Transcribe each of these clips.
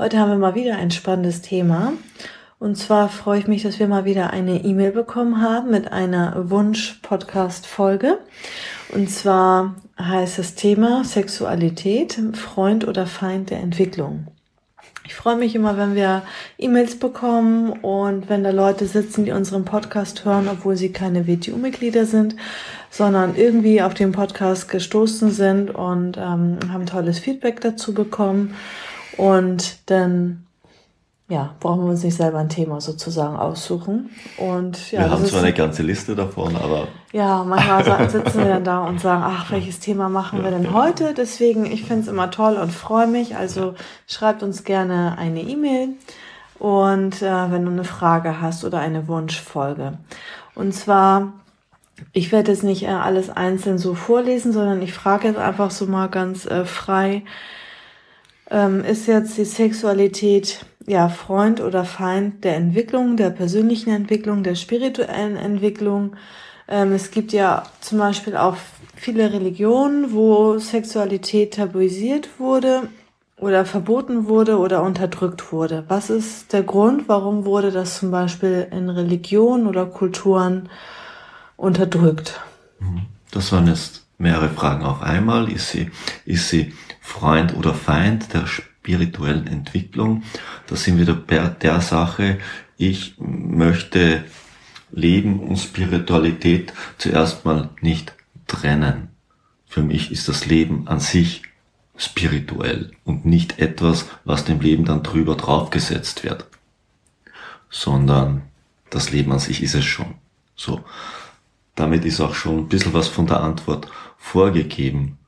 Heute haben wir mal wieder ein spannendes Thema. Und zwar freue ich mich, dass wir mal wieder eine E-Mail bekommen haben mit einer Wunsch-Podcast-Folge. Und zwar heißt das Thema Sexualität, Freund oder Feind der Entwicklung. Ich freue mich immer, wenn wir E-Mails bekommen und wenn da Leute sitzen, die unseren Podcast hören, obwohl sie keine WTU-Mitglieder sind, sondern irgendwie auf den Podcast gestoßen sind und ähm, haben tolles Feedback dazu bekommen. Und dann ja, brauchen wir uns nicht selber ein Thema sozusagen aussuchen. Und ja, wir haben zwar eine ganze Liste davon, aber ja, manchmal sitzen wir dann da und sagen, ach, welches Thema machen wir denn heute? Deswegen, ich finde es immer toll und freue mich. Also schreibt uns gerne eine E-Mail und äh, wenn du eine Frage hast oder eine Wunschfolge. Und zwar, ich werde jetzt nicht äh, alles einzeln so vorlesen, sondern ich frage jetzt einfach so mal ganz äh, frei ähm, ist jetzt die Sexualität ja Freund oder Feind der Entwicklung, der persönlichen Entwicklung, der spirituellen Entwicklung. Ähm, es gibt ja zum Beispiel auch viele Religionen, wo Sexualität tabuisiert wurde oder verboten wurde oder unterdrückt wurde. Was ist der Grund, warum wurde das zum Beispiel in Religionen oder Kulturen unterdrückt? Mhm. Das waren jetzt mehrere Fragen auf einmal. Ist sie, ist sie Freund oder Feind der spirituellen Entwicklung. Da sind wir bei der Sache, ich möchte Leben und Spiritualität zuerst mal nicht trennen. Für mich ist das Leben an sich spirituell und nicht etwas, was dem Leben dann drüber draufgesetzt wird, sondern das Leben an sich ist es schon. So. Damit ist auch schon ein bisschen was von der Antwort vorgegeben.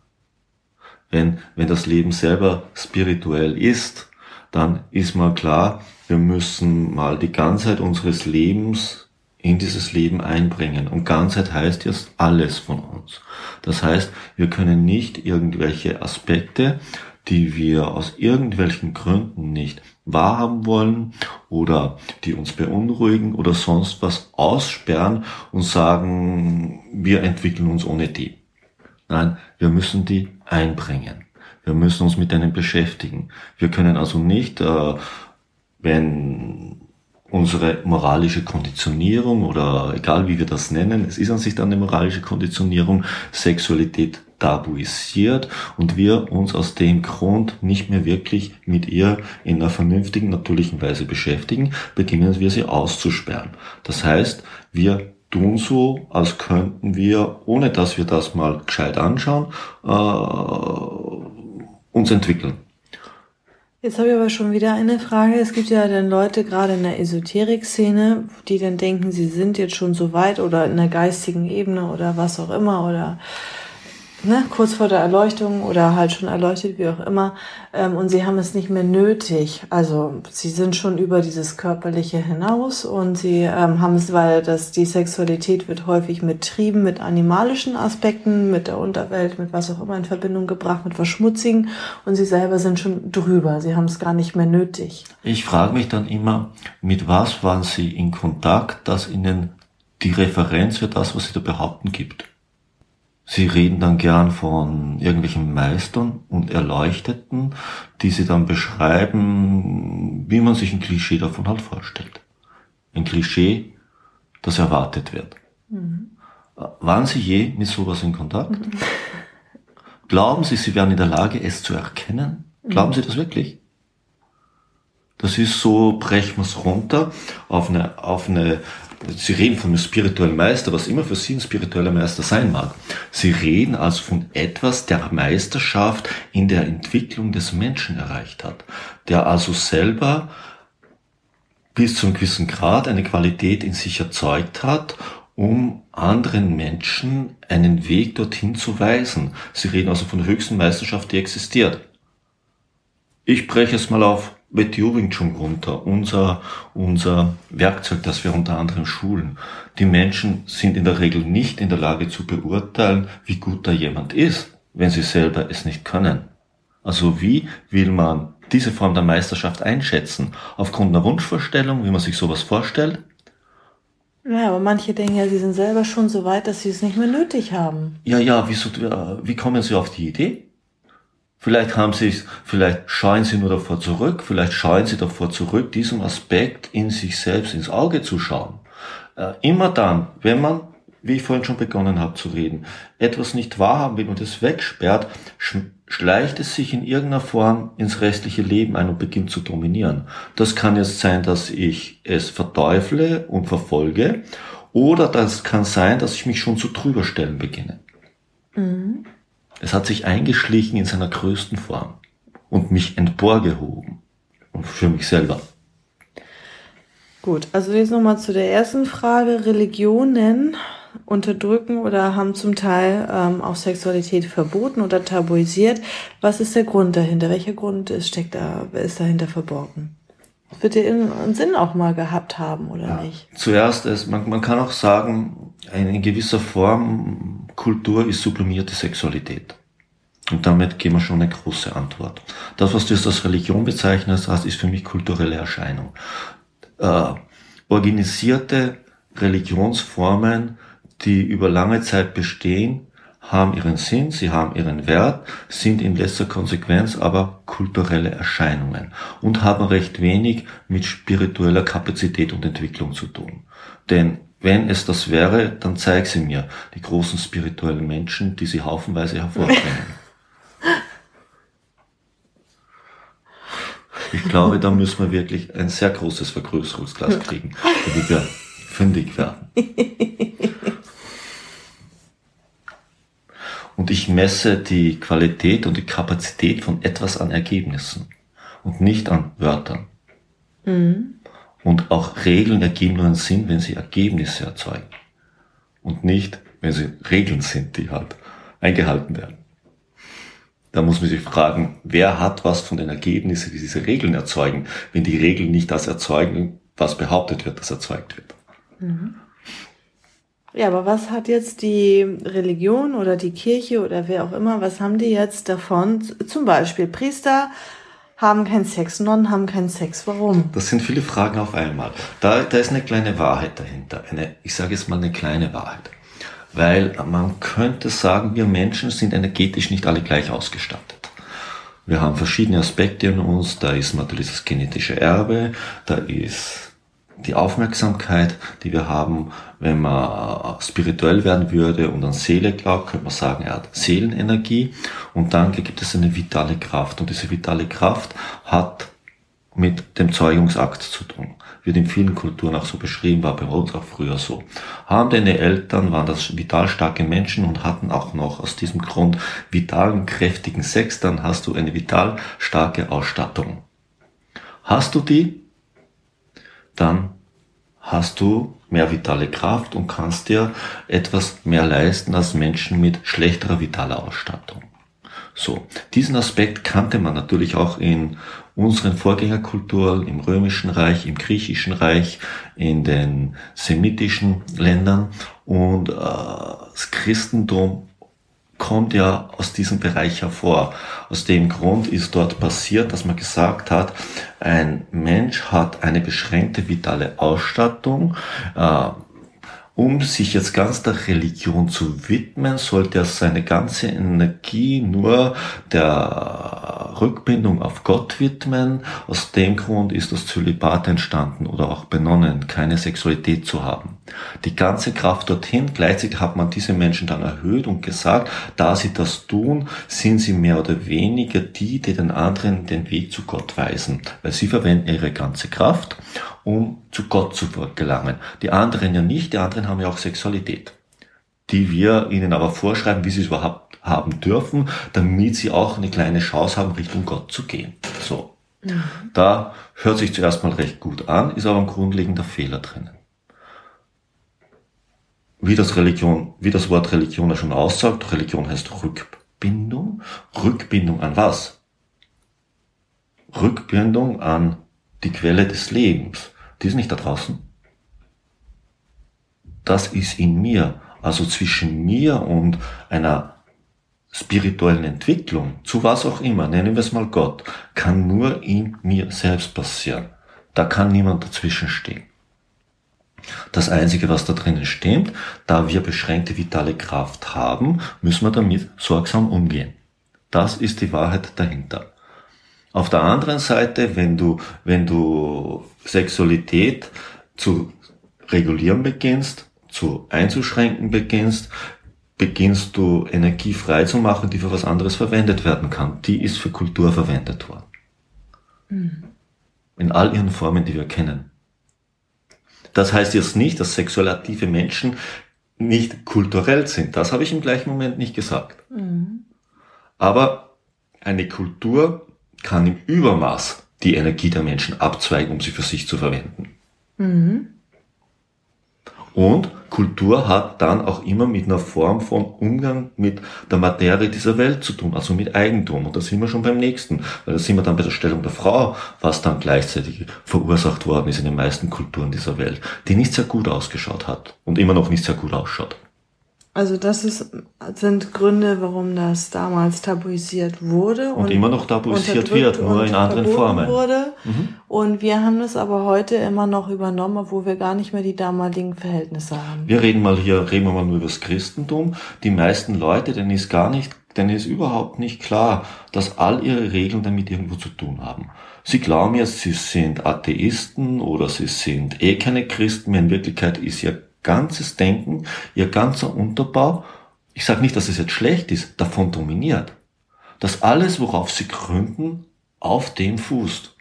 Wenn, wenn das Leben selber spirituell ist, dann ist mal klar, wir müssen mal die Ganzheit unseres Lebens in dieses Leben einbringen. Und Ganzheit heißt jetzt alles von uns. Das heißt, wir können nicht irgendwelche Aspekte, die wir aus irgendwelchen Gründen nicht wahrhaben wollen oder die uns beunruhigen oder sonst was aussperren und sagen, wir entwickeln uns ohne die. Nein, wir müssen die einbringen. Wir müssen uns mit denen beschäftigen. Wir können also nicht, äh, wenn unsere moralische Konditionierung oder egal wie wir das nennen, es ist an sich dann eine moralische Konditionierung, Sexualität tabuisiert und wir uns aus dem Grund nicht mehr wirklich mit ihr in einer vernünftigen, natürlichen Weise beschäftigen, beginnen wir sie auszusperren. Das heißt, wir tun so, als könnten wir, ohne dass wir das mal gescheit anschauen, äh, uns entwickeln. Jetzt habe ich aber schon wieder eine Frage. Es gibt ja dann Leute gerade in der Esoterik-Szene, die dann denken, sie sind jetzt schon so weit oder in der geistigen Ebene oder was auch immer oder ne, kurz vor der Erleuchtung oder halt schon erleuchtet, wie auch immer, ähm, und sie haben es nicht mehr nötig. Also sie sind schon über dieses Körperliche hinaus und sie ähm, haben es, weil das die Sexualität wird häufig mit Trieben, mit animalischen Aspekten, mit der Unterwelt, mit was auch immer in Verbindung gebracht, mit Verschmutzigen und sie selber sind schon drüber. Sie haben es gar nicht mehr nötig. Ich frage mich dann immer, mit was waren sie in Kontakt, dass ihnen die Referenz für das, was sie da behaupten, gibt? Sie reden dann gern von irgendwelchen Meistern und Erleuchteten, die sie dann beschreiben, wie man sich ein Klischee davon halt vorstellt. Ein Klischee, das erwartet wird. Mhm. Waren Sie je mit sowas in Kontakt? Mhm. Glauben Sie, Sie wären in der Lage, es zu erkennen? Glauben mhm. Sie das wirklich? Das ist so, brechen wir es runter auf eine, auf eine Sie reden von einem spirituellen Meister, was immer für Sie ein spiritueller Meister sein mag. Sie reden also von etwas, der Meisterschaft in der Entwicklung des Menschen erreicht hat, der also selber bis zu einem gewissen Grad eine Qualität in sich erzeugt hat, um anderen Menschen einen Weg dorthin zu weisen. Sie reden also von der höchsten Meisterschaft, die existiert. Ich breche es mal auf WTO Wing Chun runter, unser, unser Werkzeug, das wir unter anderem schulen. Die Menschen sind in der Regel nicht in der Lage zu beurteilen, wie gut da jemand ist, wenn sie selber es nicht können. Also wie will man diese Form der Meisterschaft einschätzen? Aufgrund einer Wunschvorstellung, wie man sich sowas vorstellt? Ja, aber manche denken ja, sie sind selber schon so weit, dass sie es nicht mehr nötig haben. Ja, ja, wieso, wie kommen sie auf die Idee? Vielleicht haben sie es, vielleicht scheuen sie nur davor zurück, vielleicht scheuen sie davor zurück, diesem Aspekt in sich selbst ins Auge zu schauen. Äh, immer dann, wenn man, wie ich vorhin schon begonnen habe zu reden, etwas nicht wahrhaben will und es wegsperrt, schleicht es sich in irgendeiner Form ins restliche Leben ein und beginnt zu dominieren. Das kann jetzt sein, dass ich es verteufle und verfolge, oder das kann sein, dass ich mich schon zu drüber stellen beginne. Mhm. Es hat sich eingeschlichen in seiner größten Form und mich emporgehoben. Und für mich selber. Gut, also jetzt nochmal zu der ersten Frage. Religionen unterdrücken oder haben zum Teil ähm, auch Sexualität verboten oder tabuisiert. Was ist der Grund dahinter? Welcher Grund ist, steckt da, ist dahinter verborgen? Wird der irgendeinen Sinn auch mal gehabt haben oder ja. nicht? Zuerst, ist, man, man kann auch sagen, in gewisser Form, Kultur ist sublimierte Sexualität. Und damit geben wir schon eine große Antwort. Das, was du jetzt als Religion bezeichnest, ist für mich kulturelle Erscheinung. Äh, organisierte Religionsformen, die über lange Zeit bestehen, haben ihren Sinn, sie haben ihren Wert, sind in letzter Konsequenz aber kulturelle Erscheinungen und haben recht wenig mit spiritueller Kapazität und Entwicklung zu tun. Denn wenn es das wäre, dann zeig sie mir, die großen spirituellen Menschen, die sie haufenweise hervorbringen. Ich glaube, da müssen wir wirklich ein sehr großes Vergrößerungsglas kriegen, damit wir fündig werden. Und ich messe die Qualität und die Kapazität von etwas an Ergebnissen und nicht an Wörtern. Mhm. Und auch Regeln ergeben nur einen Sinn, wenn sie Ergebnisse erzeugen. Und nicht, wenn sie Regeln sind, die halt eingehalten werden. Da muss man sich fragen, wer hat was von den Ergebnissen, die diese Regeln erzeugen, wenn die Regeln nicht das erzeugen, was behauptet wird, dass erzeugt wird. Mhm. Ja, aber was hat jetzt die Religion oder die Kirche oder wer auch immer, was haben die jetzt davon? Zum Beispiel Priester haben keinen Sex, Nonnen haben keinen Sex. Warum? Das sind viele Fragen auf einmal. Da, da ist eine kleine Wahrheit dahinter. Eine, ich sage jetzt mal eine kleine Wahrheit. Weil man könnte sagen, wir Menschen sind energetisch nicht alle gleich ausgestattet. Wir haben verschiedene Aspekte in uns. Da ist natürlich das genetische Erbe, da ist die Aufmerksamkeit, die wir haben, wenn man spirituell werden würde und an Seele glaubt, könnte man sagen, er hat Seelenenergie und dann gibt es eine vitale Kraft und diese vitale Kraft hat mit dem Zeugungsakt zu tun. Wird in vielen Kulturen auch so beschrieben, war bei uns auch früher so. Haben deine Eltern, waren das vital starke Menschen und hatten auch noch aus diesem Grund vitalen, kräftigen Sex, dann hast du eine vital starke Ausstattung. Hast du die, dann hast du mehr vitale Kraft und kannst dir etwas mehr leisten als Menschen mit schlechterer vitaler Ausstattung. So, diesen Aspekt kannte man natürlich auch in unseren Vorgängerkulturen, im Römischen Reich, im Griechischen Reich, in den semitischen Ländern und äh, das Christentum kommt ja aus diesem Bereich hervor. Aus dem Grund ist dort passiert, dass man gesagt hat, ein Mensch hat eine beschränkte vitale Ausstattung. Äh, um sich jetzt ganz der Religion zu widmen, sollte er seine ganze Energie nur der Rückbindung auf Gott widmen. Aus dem Grund ist das Zölibat entstanden oder auch benonnen, keine Sexualität zu haben. Die ganze Kraft dorthin, gleichzeitig hat man diese Menschen dann erhöht und gesagt, da sie das tun, sind sie mehr oder weniger die, die den anderen den Weg zu Gott weisen, weil sie verwenden ihre ganze Kraft, um zu Gott zu gelangen. Die anderen ja nicht, die anderen haben ja auch Sexualität, die wir ihnen aber vorschreiben, wie sie es überhaupt haben dürfen, damit sie auch eine kleine Chance haben, Richtung Gott zu gehen. So. Mhm. Da hört sich zuerst mal recht gut an, ist aber ein grundlegender Fehler drinnen. Wie das Religion, wie das Wort Religion ja schon aussagt, Religion heißt Rückbindung. Rückbindung an was? Rückbindung an die Quelle des Lebens. Die ist nicht da draußen. Das ist in mir. Also zwischen mir und einer spirituellen Entwicklung, zu was auch immer, nennen wir es mal Gott, kann nur in mir selbst passieren. Da kann niemand dazwischen stehen. Das Einzige, was da drinnen stimmt, da wir beschränkte vitale Kraft haben, müssen wir damit sorgsam umgehen. Das ist die Wahrheit dahinter. Auf der anderen Seite, wenn du, wenn du Sexualität zu regulieren beginnst, zu einzuschränken beginnst, beginnst du Energie frei zu machen, die für was anderes verwendet werden kann. Die ist für Kultur verwendet worden. Mhm. In all ihren Formen, die wir kennen. Das heißt jetzt nicht, dass sexuell aktive Menschen nicht kulturell sind. Das habe ich im gleichen Moment nicht gesagt. Mhm. Aber eine Kultur kann im Übermaß die Energie der Menschen abzweigen, um sie für sich zu verwenden. Mhm. Und Kultur hat dann auch immer mit einer Form von Umgang mit der Materie dieser Welt zu tun, also mit Eigentum. Und da sind wir schon beim nächsten, weil da sind wir dann bei der Stellung der Frau, was dann gleichzeitig verursacht worden ist in den meisten Kulturen dieser Welt, die nicht sehr gut ausgeschaut hat und immer noch nicht sehr gut ausschaut. Also das ist, sind Gründe, warum das damals tabuisiert wurde. Und, und immer noch tabuisiert wird, nur in anderen Formen. Wurde. Mhm. Und wir haben das aber heute immer noch übernommen, obwohl wir gar nicht mehr die damaligen Verhältnisse haben. Wir reden mal hier, reden wir mal nur über das Christentum. Die meisten Leute, denen ist gar nicht, denen ist überhaupt nicht klar, dass all ihre Regeln damit irgendwo zu tun haben. Sie glauben jetzt, sie sind Atheisten oder sie sind eh keine Christen, in Wirklichkeit ist ja ganzes Denken, ihr ganzer Unterbau, ich sage nicht, dass es jetzt schlecht ist, davon dominiert. Dass alles, worauf sie gründen, auf dem fußt.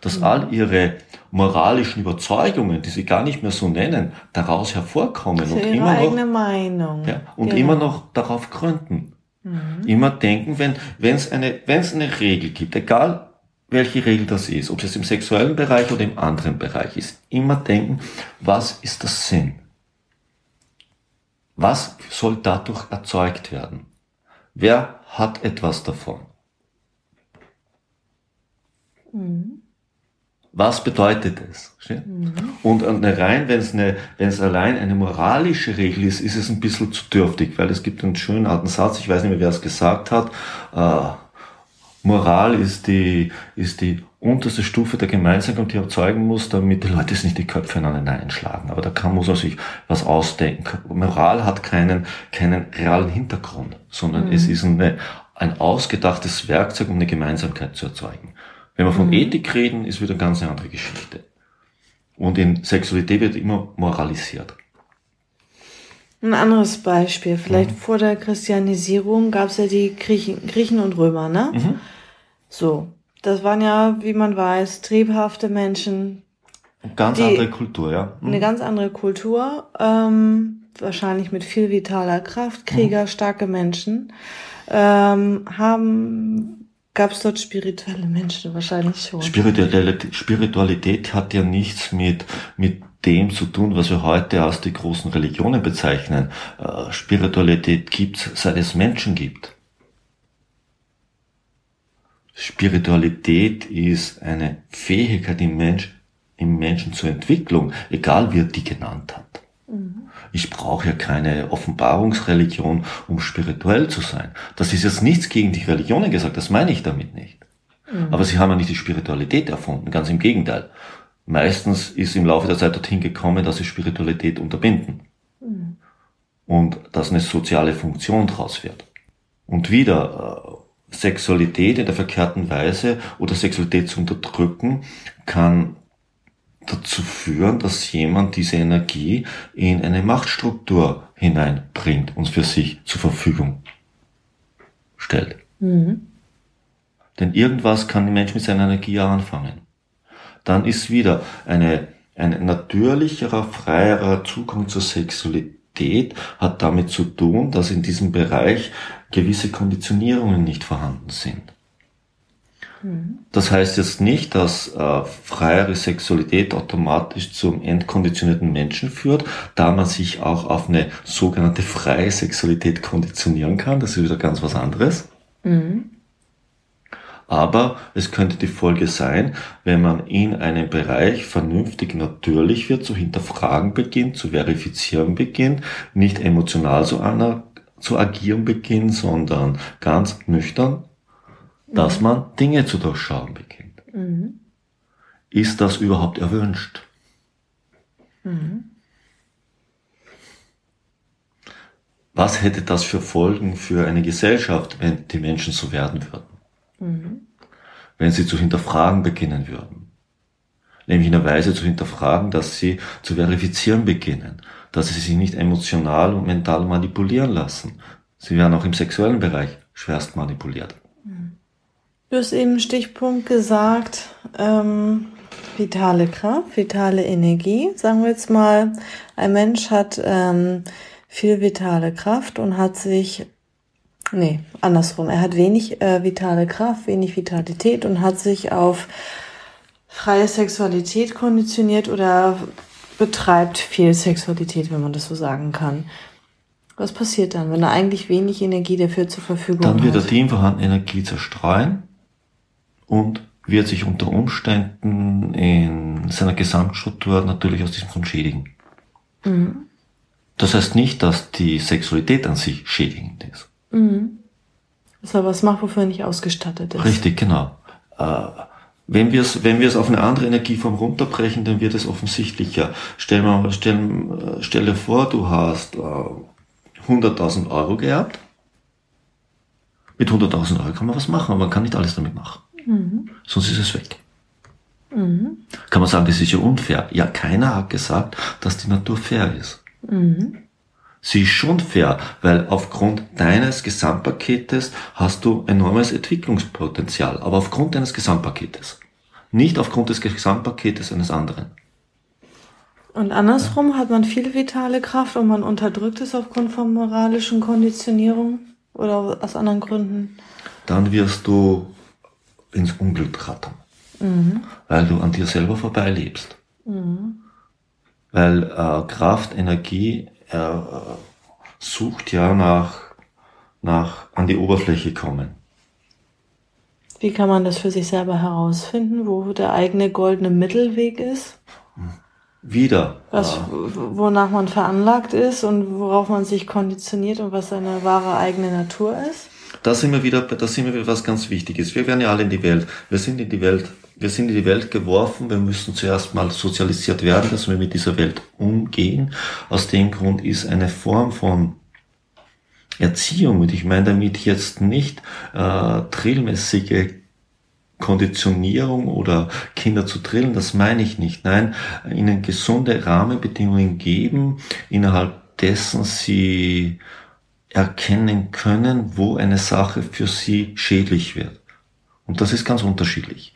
Dass mhm. all ihre moralischen Überzeugungen, die sie gar nicht mehr so nennen, daraus hervorkommen und immer noch, Meinung. Ja, und genau. immer noch darauf gründen. Mhm. Immer denken, wenn es eine wenn es eine Regel gibt, egal welche Regel das ist, ob es im sexuellen Bereich oder im anderen Bereich ist, immer denken, was ist der Sinn? Was soll dadurch erzeugt werden? Wer hat etwas davon? Mhm. Was bedeutet es? Mhm. Und rein, wenn es eine, wenn es allein eine moralische Regel ist, ist es ein bisschen zu dürftig, weil es gibt einen schönen alten Satz, ich weiß nicht mehr, wer es gesagt hat, äh, Moral ist die, ist die unterste Stufe der Gemeinsamkeit, die erzeugen muss, damit die Leute es nicht die Köpfe aneinander einschlagen. Aber da kann, muss man sich was ausdenken. Moral hat keinen, keinen realen Hintergrund, sondern mhm. es ist eine, ein ausgedachtes Werkzeug, um eine Gemeinsamkeit zu erzeugen. Wenn wir von mhm. Ethik reden, ist wieder eine ganz andere Geschichte. Und in Sexualität wird immer moralisiert. Ein anderes Beispiel, vielleicht mhm. vor der Christianisierung gab es ja die Griechen, Griechen und Römer, ne? Mhm. So, das waren ja, wie man weiß, triebhafte Menschen. Ganz andere Kultur, ja. Mhm. Eine ganz andere Kultur, ähm, wahrscheinlich mit viel vitaler Kraft, Krieger, mhm. starke Menschen, ähm, haben, gab es dort spirituelle Menschen wahrscheinlich schon. Spiritualität, Spiritualität hat ja nichts mit, mit dem zu tun, was wir heute als die großen Religionen bezeichnen. Äh, Spiritualität gibt seit es Menschen gibt. Spiritualität ist eine Fähigkeit im, Mensch, im Menschen zur Entwicklung, egal wie er die genannt hat. Mhm. Ich brauche ja keine Offenbarungsreligion, um spirituell zu sein. Das ist jetzt nichts gegen die Religionen gesagt, das meine ich damit nicht. Mhm. Aber sie haben ja nicht die Spiritualität erfunden, ganz im Gegenteil. Meistens ist im Laufe der Zeit dorthin gekommen, dass sie Spiritualität unterbinden. Mhm. Und dass eine soziale Funktion draus wird. Und wieder, äh, Sexualität in der verkehrten Weise oder Sexualität zu unterdrücken, kann dazu führen, dass jemand diese Energie in eine Machtstruktur hineinbringt und für sich zur Verfügung stellt. Mhm. Denn irgendwas kann der Mensch mit seiner Energie anfangen. Dann ist wieder eine, ein natürlicherer, freierer Zugang zur Sexualität hat damit zu tun, dass in diesem Bereich gewisse Konditionierungen nicht vorhanden sind. Mhm. Das heißt jetzt nicht, dass äh, freiere Sexualität automatisch zum entkonditionierten Menschen führt, da man sich auch auf eine sogenannte freie Sexualität konditionieren kann. Das ist wieder ganz was anderes. Mhm. Aber es könnte die Folge sein, wenn man in einem Bereich vernünftig natürlich wird, zu hinterfragen beginnt, zu verifizieren beginnt, nicht emotional so an, zu agieren beginnt, sondern ganz nüchtern, dass mhm. man Dinge zu durchschauen beginnt. Mhm. Ist das überhaupt erwünscht? Mhm. Was hätte das für Folgen für eine Gesellschaft, wenn die Menschen so werden würden? Mhm. Wenn sie zu hinterfragen beginnen würden. Nämlich in der Weise zu hinterfragen, dass sie zu verifizieren beginnen, dass sie sich nicht emotional und mental manipulieren lassen. Sie werden auch im sexuellen Bereich schwerst manipuliert. Du hast eben Stichpunkt gesagt, ähm, vitale Kraft, vitale Energie. Sagen wir jetzt mal, ein Mensch hat ähm, viel vitale Kraft und hat sich, nee, andersrum, er hat wenig äh, vitale Kraft, wenig Vitalität und hat sich auf freie Sexualität konditioniert oder betreibt viel Sexualität, wenn man das so sagen kann. Was passiert dann, wenn er eigentlich wenig Energie dafür zur Verfügung hat? Dann wird er die ihm vorhandene Energie zerstreuen und wird sich unter Umständen in seiner Gesamtstruktur natürlich aus diesem Grund schädigen. Mhm. Das heißt nicht, dass die Sexualität an sich schädigend ist. Mhm. Dass er was macht, wofür er nicht ausgestattet ist. Richtig, genau. Äh, wenn wir es wenn wir es auf eine andere Energieform runterbrechen, dann wird es offensichtlicher. Stell, mal, stell, stell dir vor, du hast äh, 100.000 Euro geerbt. Mit 100.000 Euro kann man was machen, aber man kann nicht alles damit machen. Mhm. Sonst ist es weg. Mhm. Kann man sagen, das ist ja unfair. Ja, keiner hat gesagt, dass die Natur fair ist. Mhm. Sie ist schon fair, weil aufgrund deines Gesamtpaketes hast du enormes Entwicklungspotenzial, aber aufgrund deines Gesamtpaketes. Nicht aufgrund des Gesamtpaketes eines anderen. Und andersrum ja. hat man viel vitale Kraft und man unterdrückt es aufgrund von moralischen Konditionierungen oder aus anderen Gründen. Dann wirst du ins Unglück rattern, mhm. weil du an dir selber vorbeilebst. Mhm. Weil äh, Kraft, Energie äh, sucht ja nach, nach an die Oberfläche kommen. Wie kann man das für sich selber herausfinden, wo der eigene goldene Mittelweg ist? Wieder. Was, wonach man veranlagt ist und worauf man sich konditioniert und was seine wahre eigene Natur ist? da sind wir wieder, da sind wir wieder was ganz Wichtiges. Wir werden ja alle in die Welt. Wir sind in die Welt, wir sind in die Welt geworfen. Wir müssen zuerst mal sozialisiert werden, dass wir mit dieser Welt umgehen. Aus dem Grund ist eine Form von Erziehung, und ich meine damit jetzt nicht äh, drillmäßige Konditionierung oder Kinder zu drillen, das meine ich nicht. Nein, ihnen gesunde Rahmenbedingungen geben, innerhalb dessen sie erkennen können, wo eine Sache für sie schädlich wird. Und das ist ganz unterschiedlich.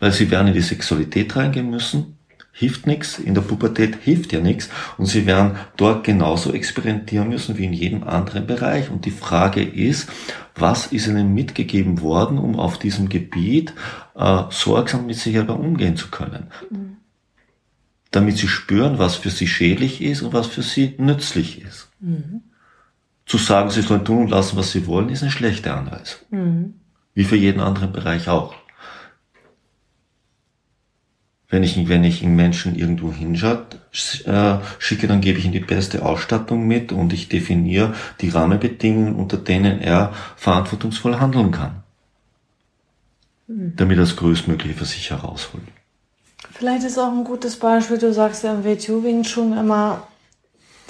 Weil sie werden in die Sexualität reingehen müssen, hilft nichts, in der Pubertät hilft ja nichts und sie werden dort genauso experimentieren müssen wie in jedem anderen Bereich. Und die Frage ist, was ist ihnen mitgegeben worden, um auf diesem Gebiet äh, sorgsam mit sich selber umgehen zu können? Mhm. Damit sie spüren, was für sie schädlich ist und was für sie nützlich ist. Mhm zu sagen, sie sollen tun und lassen, was sie wollen, ist eine schlechte Anweisung. Mhm. Wie für jeden anderen Bereich auch. Wenn ich, wenn ich einen Menschen irgendwo hinschaue, äh, schicke, dann gebe ich ihm die beste Ausstattung mit und ich definiere die Rahmenbedingungen, unter denen er verantwortungsvoll handeln kann. Mhm. Damit er das Größtmögliche für sich herausholt. Vielleicht ist auch ein gutes Beispiel, du sagst ja im WTU Wing Chun immer,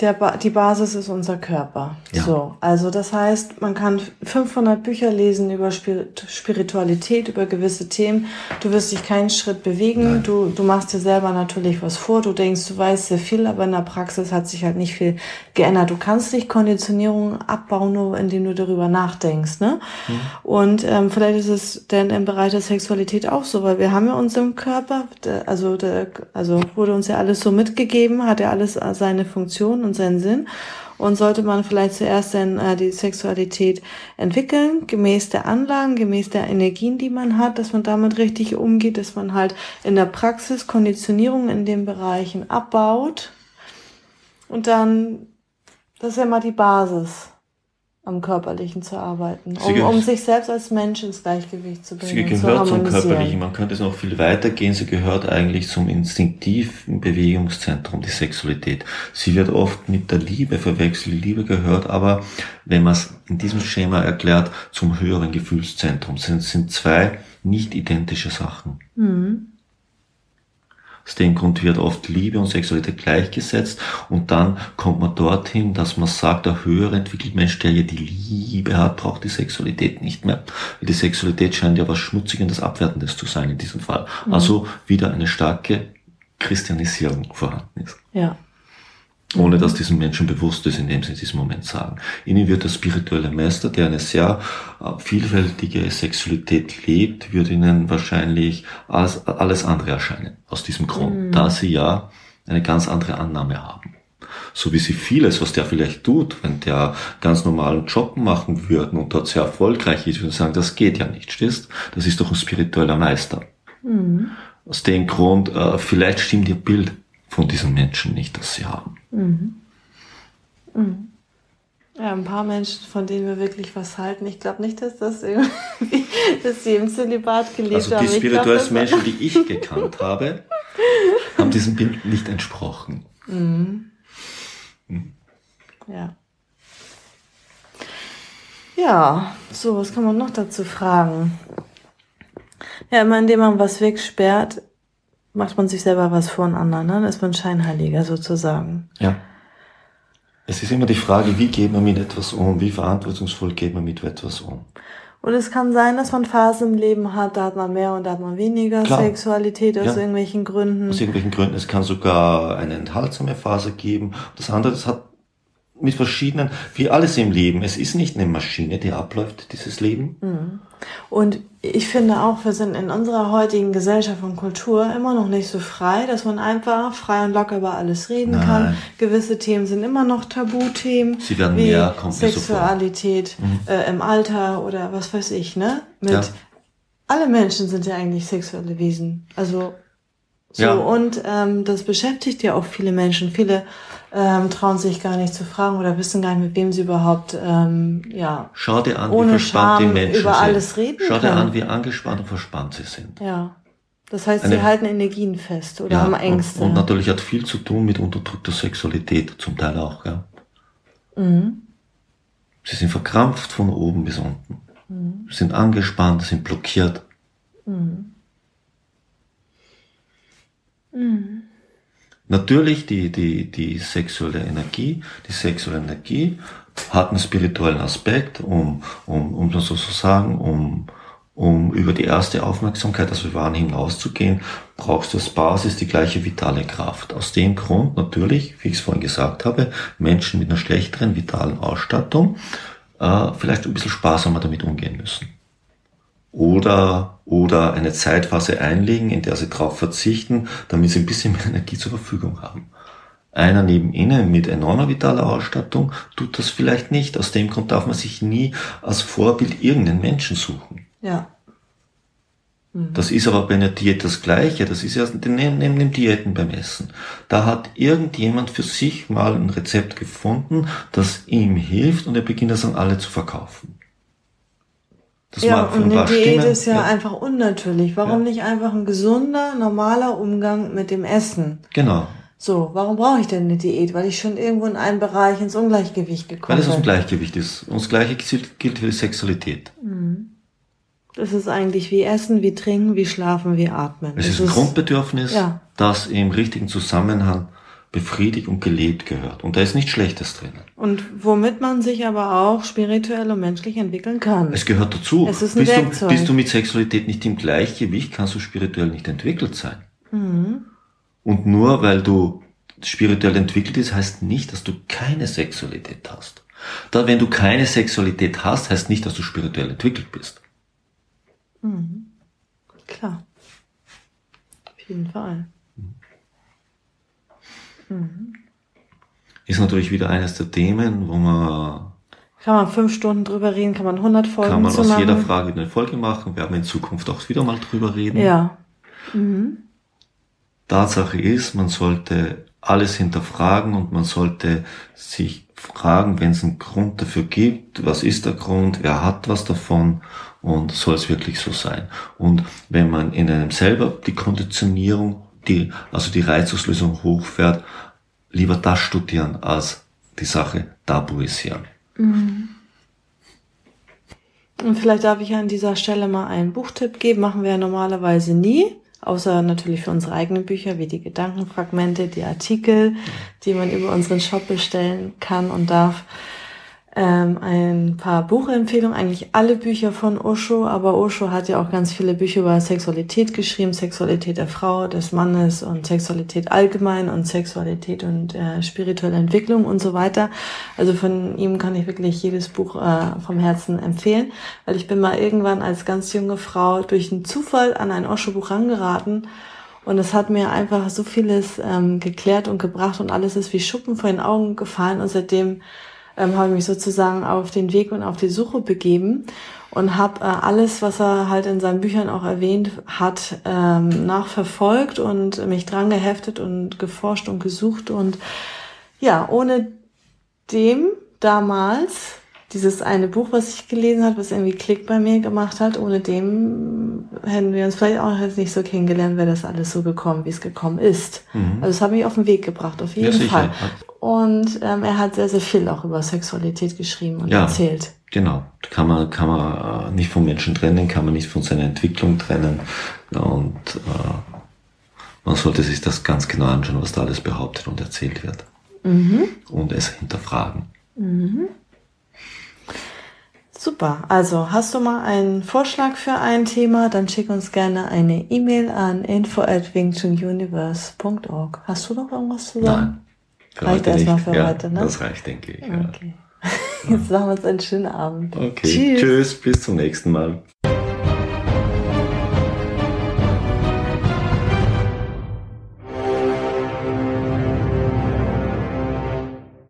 ba die Basis ist unser Körper. Ja. So, also das heißt, man kann 500 Bücher lesen über Spiritualität, über gewisse Themen. Du wirst dich keinen Schritt bewegen. Du, du machst dir selber natürlich was vor. Du denkst, du weißt sehr viel, aber in der Praxis hat sich halt nicht viel geändert. Du kannst nicht Konditionierung abbauen, nur indem du darüber nachdenkst. Ne? Mhm. Und ähm, vielleicht ist es denn im Bereich der Sexualität auch so, weil wir haben ja unseren Körper, also, der, also wurde uns ja alles so mitgegeben, hat ja alles seine Funktion und seinen Sinn. Und sollte man vielleicht zuerst dann äh, die Sexualität entwickeln, gemäß der Anlagen, gemäß der Energien, die man hat, dass man damit richtig umgeht, dass man halt in der Praxis Konditionierung in den Bereichen abbaut. Und dann, das ist ja mal die Basis. Am Körperlichen zu arbeiten, um, gehört- um sich selbst als Mensch ins Gleichgewicht zu bringen. Sie und zu gehört zum. Körperlichen. Man könnte es noch viel weiter gehen. Sie gehört eigentlich zum instinktiven Bewegungszentrum, die Sexualität. Sie wird oft mit der Liebe verwechselt. Die Liebe gehört aber, wenn man es in diesem Schema erklärt, zum höheren Gefühlszentrum. Es sind, sind zwei nicht identische Sachen. Aus dem Grund wird oft Liebe und Sexualität gleichgesetzt und dann kommt man dorthin, dass man sagt, der höhere entwickelte Mensch, der ja die Liebe hat, braucht die Sexualität nicht mehr. Die Sexualität scheint ja was Schmutziges, Abwertendes zu sein in diesem Fall. Also wieder eine starke Christianisierung vorhanden ist. Ja. Ohne dass diesen Menschen bewusst ist, indem sie in diesem Moment sagen. Ihnen wird der spirituelle Meister, der eine sehr äh, vielfältige Sexualität lebt, wird ihnen wahrscheinlich alles, alles andere erscheinen. Aus diesem Grund. Da sie ja eine ganz andere Annahme haben. So wie sie vieles, was der vielleicht tut, wenn der ganz normalen Job machen würden und dort sehr erfolgreich ist, würden sie sagen, das geht ja nicht, stehst? Das ist doch ein spiritueller Meister. Aus dem Grund, äh, vielleicht stimmt ihr Bild von diesen Menschen nicht, das sie haben. Ja, ein paar Menschen, von denen wir wirklich was halten. Ich glaube nicht, dass das irgendwie, dass sie im Zölibat gelebt Also haben. die glaub, spirituellsten das- Menschen, die ich gekannt habe, haben diesem Bild nicht entsprochen. Ja. Ja, so, was kann man noch dazu fragen? Ja, immer indem man was wegsperrt, macht man sich selber was vor einen anderen, ne? Dann ist man Scheinheiliger sozusagen. Ja. Es ist immer die Frage, wie geht man mit etwas um, wie verantwortungsvoll geht man mit etwas um. Und es kann sein, dass man Phasen im Leben hat, da hat man mehr und da hat man weniger Klar. Sexualität aus Ja. irgendwelchen Gründen. Aus irgendwelchen Gründen. Es kann sogar eine enthaltsame Phase geben. Das andere, das hat mit verschiedenen, wie alles im Leben. Es ist nicht eine Maschine, die abläuft, dieses Leben. Und ich finde auch, wir sind in unserer heutigen Gesellschaft und Kultur immer noch nicht so frei, dass man einfach frei und locker über alles reden Nein. kann. Gewisse Themen sind immer noch Tabuthemen. Sie werden wie mehr. Sexualität äh, im Alter oder was weiß ich, ne? Mit Ja. alle Menschen sind ja eigentlich sexuelle Wesen. Also so Ja. und ähm, das beschäftigt ja auch viele Menschen. Viele ähm, trauen sich gar nicht zu fragen oder wissen gar nicht, mit wem sie überhaupt ähm, ja Schau dir an, Ohne wie verspannt Scham die Menschen über sind. alles reden Schau dir können. an, wie angespannt und verspannt sie sind. Ja. Das heißt, Eine- sie halten Energien fest oder haben Ängste. Und, und natürlich hat viel zu tun mit unterdrückter Sexualität, zum Teil auch, ja. Mhm. Sie sind verkrampft von oben bis unten. Mhm. Sie sind angespannt, sind blockiert. Mhm. Natürlich die, die, die sexuelle Energie, die sexuelle Energie hat einen spirituellen Aspekt, um, um, um das so zu sagen, um, um über die erste Aufmerksamkeit, also wir waren hinauszugehen, brauchst du als Basis die gleiche vitale Kraft. Aus dem Grund natürlich, wie ich es vorhin gesagt habe, Menschen mit einer schlechteren vitalen Ausstattung äh, vielleicht ein bisschen sparsamer damit umgehen müssen. Oder, oder eine Zeitphase einlegen, in der sie darauf verzichten, damit sie ein bisschen mehr Energie zur Verfügung haben. Einer neben ihnen mit enormer vitaler Ausstattung tut das vielleicht nicht. Aus dem Grund darf man sich nie als Vorbild irgendeinen Menschen suchen. Ja. Das ist aber bei einer Diät das Gleiche. Das ist ja neben, neben dem Diäten beim Essen. Da hat irgendjemand für sich mal ein Rezept gefunden, das ihm hilft und er beginnt das an alle zu verkaufen. Das ja, und ein eine Diät stimmen, ist ja, einfach unnatürlich. Warum nicht einfach ein gesunder, normaler Umgang mit dem Essen? Genau. So, warum brauche ich denn eine Diät? Weil ich schon irgendwo in einem Bereich ins Ungleichgewicht Weil gekommen es aus dem bin. Gleichgewicht ist. Und das Gleiche gilt für die Sexualität. Das ist eigentlich wie Essen, wie Trinken, wie Schlafen, wie Atmen. Es ist ein Grundbedürfnis, Ja. das im richtigen Zusammenhang befriedigt und gelebt gehört. Und da ist nichts Schlechtes drinnen. Und womit man sich aber auch spirituell und menschlich entwickeln kann. Es gehört dazu. Es ist ein bist, du, Werkzeug. bist du mit Sexualität nicht im Gleichgewicht, kannst du spirituell nicht entwickelt sein. Mhm. Und nur weil du spirituell entwickelt bist, heißt nicht, dass du keine Sexualität hast. Da, wenn du keine Sexualität hast, heißt nicht, dass du spirituell entwickelt bist. Klar. Auf jeden Fall. Ist natürlich wieder eines der Themen, wo man Kann man fünf Stunden drüber reden, kann man 100 Folgen kann man aus machen. jeder Frage eine Folge machen. Wir werden in Zukunft auch wieder mal drüber reden. Ja. Tatsache ist, man sollte alles hinterfragen und man sollte sich fragen, wenn es einen Grund dafür gibt, was ist der Grund, wer hat was davon und soll es wirklich so sein. Und wenn man in einem selber die Konditionierung, die, also die Reizauslösung hochfährt, lieber das studieren, als die Sache tabuisieren. Mhm. Und vielleicht darf ich an dieser Stelle mal einen Buchtipp geben, machen wir ja normalerweise nie. Außer natürlich für unsere eigenen Bücher, wie die Gedankenfragmente, die Artikel, die man über unseren Shop bestellen kann und darf ähm, ein paar Buchempfehlungen, eigentlich alle Bücher von Osho, aber Osho hat ja auch ganz viele Bücher über Sexualität geschrieben, Sexualität der Frau, des Mannes und Sexualität allgemein und Sexualität und äh, spirituelle Entwicklung und so weiter. Also von ihm kann ich wirklich jedes Buch äh, vom Herzen empfehlen, weil ich bin mal irgendwann als ganz junge Frau durch einen Zufall an ein Osho-Buch rangeraten und es hat mir einfach so vieles ähm, geklärt und gebracht und alles ist wie Schuppen vor den Augen gefallen und seitdem ähm, habe ich mich sozusagen auf den Weg und auf die Suche begeben und habe äh, alles, was er halt in seinen Büchern auch erwähnt hat, ähm, nachverfolgt und mich dran geheftet und geforscht und gesucht und ja, ohne dem damals dieses eine Buch, was ich gelesen habe, was irgendwie Klick bei mir gemacht hat, ohne dem hätten wir uns vielleicht auch nicht so kennengelernt, wäre das alles so gekommen, wie es gekommen ist. Mhm. Also es hat mich auf den Weg gebracht, auf jeden ja, Fall. Und ähm, er hat sehr, sehr viel auch über Sexualität geschrieben und ja, erzählt. Genau. Kann man, kann man äh, nicht vom Menschen trennen, kann man nicht von seiner Entwicklung trennen. Und äh, man sollte sich das ganz genau anschauen, was da alles behauptet und erzählt wird. Mhm. Und es hinterfragen. Mhm. Super. Also hast du mal einen Vorschlag für ein Thema, dann schick uns gerne eine E-Mail an info at. Hast du noch irgendwas zu sagen? Nein. Reicht erstmal für ja, heute, ne? Das reicht, denke ich. Okay. Ja. Jetzt machen wir uns einen schönen Abend. Okay. Tschüss. Tschüss, bis zum nächsten Mal.